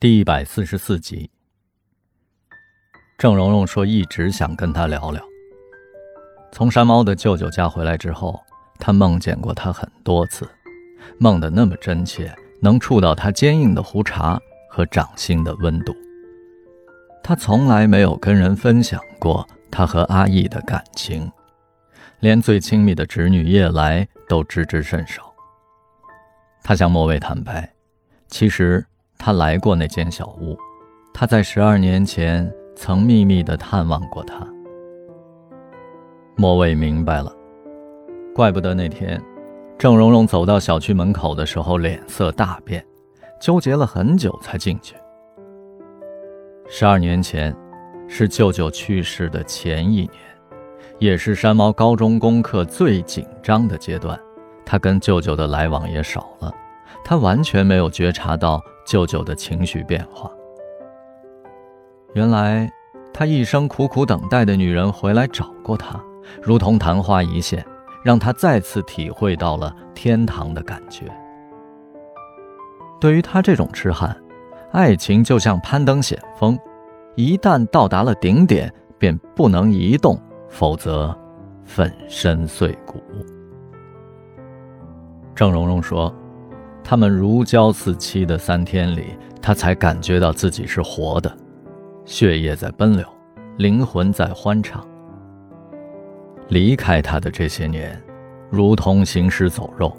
第一百四十四集，郑蓉蓉说一直想跟他聊聊。从山猫的舅舅家回来之后，他梦见过他很多次，梦的那么真切，能触到他坚硬的胡茬和掌心的温度。他从来没有跟人分享过他和阿义的感情，连最亲密的侄女叶来都知之甚少。他向莫蔚坦白，其实他来过那间小屋，他在十二年前曾秘密地探望过他。莫蔚明白了，怪不得那天郑蓉蓉走到小区门口的时候脸色大变，纠结了很久才进去。十二年前，是舅舅去世的前一年，也是山猫高中功课最紧张的阶段。他跟舅舅的来往也少了，他完全没有觉察到舅舅的情绪变化。原来，他一生苦苦等待的女人回来找过他，如同昙花一现，让他再次体会到了天堂的感觉。对于他这种痴汉，爱情就像攀登险峰，一旦到达了顶点，便不能移动，否则粉身碎骨。郑蓉蓉说：“他们如胶似漆的三天里，他才感觉到自己是活的，血液在奔流，灵魂在欢唱。离开他的这些年，如同行尸走肉。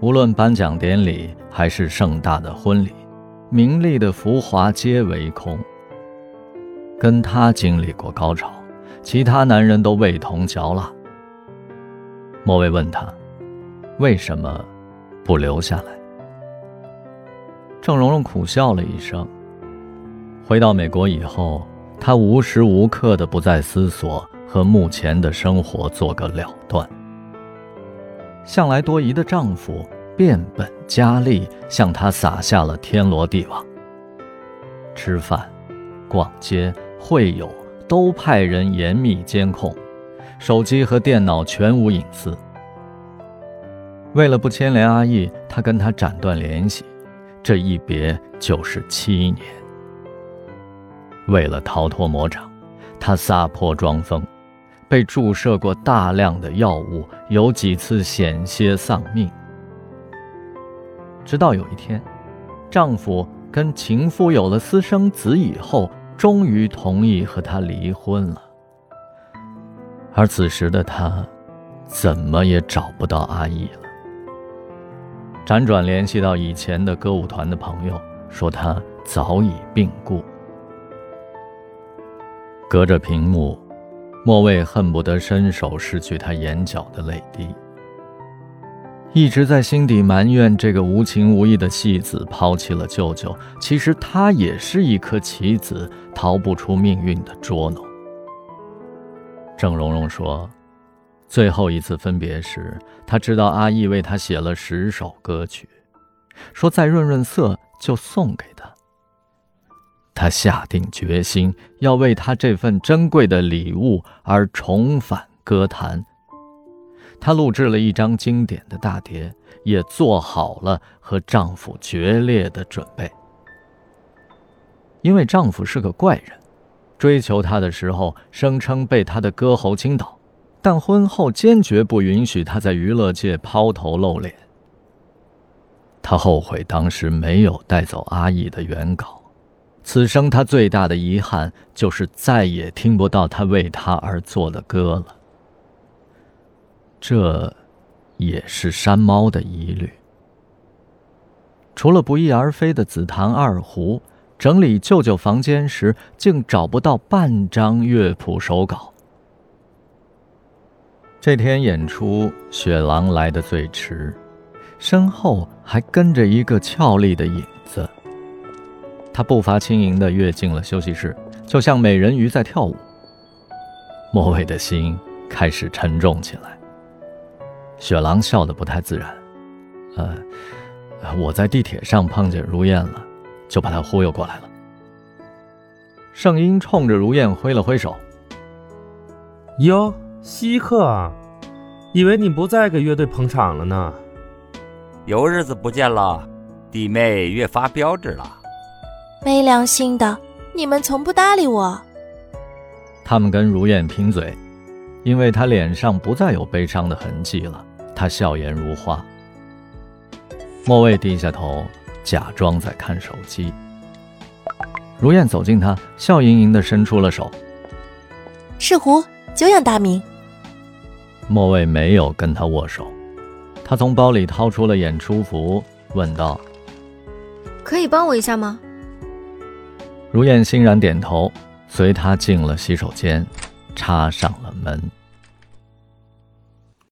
无论颁奖典礼还是盛大的婚礼，名利的浮华皆为空。跟他经历过高潮，其他男人都味同嚼蜡。”莫蔚问他。为什么不留下来？郑蓉蓉苦笑了一声。回到美国以后，她无时无刻的不在思索和目前的生活做个了断。向来多疑的丈夫变本加厉，向她撒下了天罗地网。吃饭、逛街、会友都派人严密监控，手机和电脑全无隐私。为了不牵连阿义，他跟他斩断联系，这一别就是七年。为了逃脱魔掌，他撒泼装疯，被注射过大量的药物，有几次险些丧命。直到有一天，丈夫跟情夫有了私生子以后，终于同意和他离婚了。而此时的他，怎么也找不到阿义了。辗转联系到以前的歌舞团的朋友，说他早已病故。隔着屏幕，莫蔚恨不得伸手拭去他眼角的泪滴。一直在心底埋怨这个无情无义的戏子抛弃了舅舅，其实他也是一颗棋子，逃不出命运的捉弄。郑蓉蓉说。最后一次分别时，他知道阿义为他写了十首歌曲，说再润润色就送给他。他下定决心要为他这份珍贵的礼物而重返歌坛。她录制了一张经典的大碟，也做好了和丈夫决裂的准备。因为丈夫是个怪人，追求她的时候声称被她的歌喉倾倒。但婚后坚决不允许他在娱乐界抛头露脸。他后悔当时没有带走阿义的原稿，此生他最大的遗憾就是再也听不到他为他而作的歌了。这，也是山猫的疑虑。除了不翼而飞的紫檀二胡，整理舅舅房间时竟找不到半张乐谱手稿。这天演出，雪狼来的最迟，身后还跟着一个俏丽的影子。他步伐轻盈地跃进了休息室，就像美人鱼在跳舞。莫蔚的心开始沉重起来。雪狼笑得不太自然，呃，我在地铁上碰见如燕了，就把她忽悠过来了。圣婴冲着如燕挥了挥手，哟。稀客啊，以为你不再给乐队捧场了呢。有日子不见了，弟妹越发标致了。没良心的，你们从不搭理我。他们跟如燕贫嘴，因为她脸上不再有悲伤的痕迹了，她笑颜如花。莫蔚低下头，假装在看手机。如燕走近他，笑盈盈地伸出了手。赤狐，久仰大名。莫蔚没有跟他握手，他从包里掏出了演出服，问道：“可以帮我一下吗？”如燕欣然点头，随他进了洗手间，插上了门。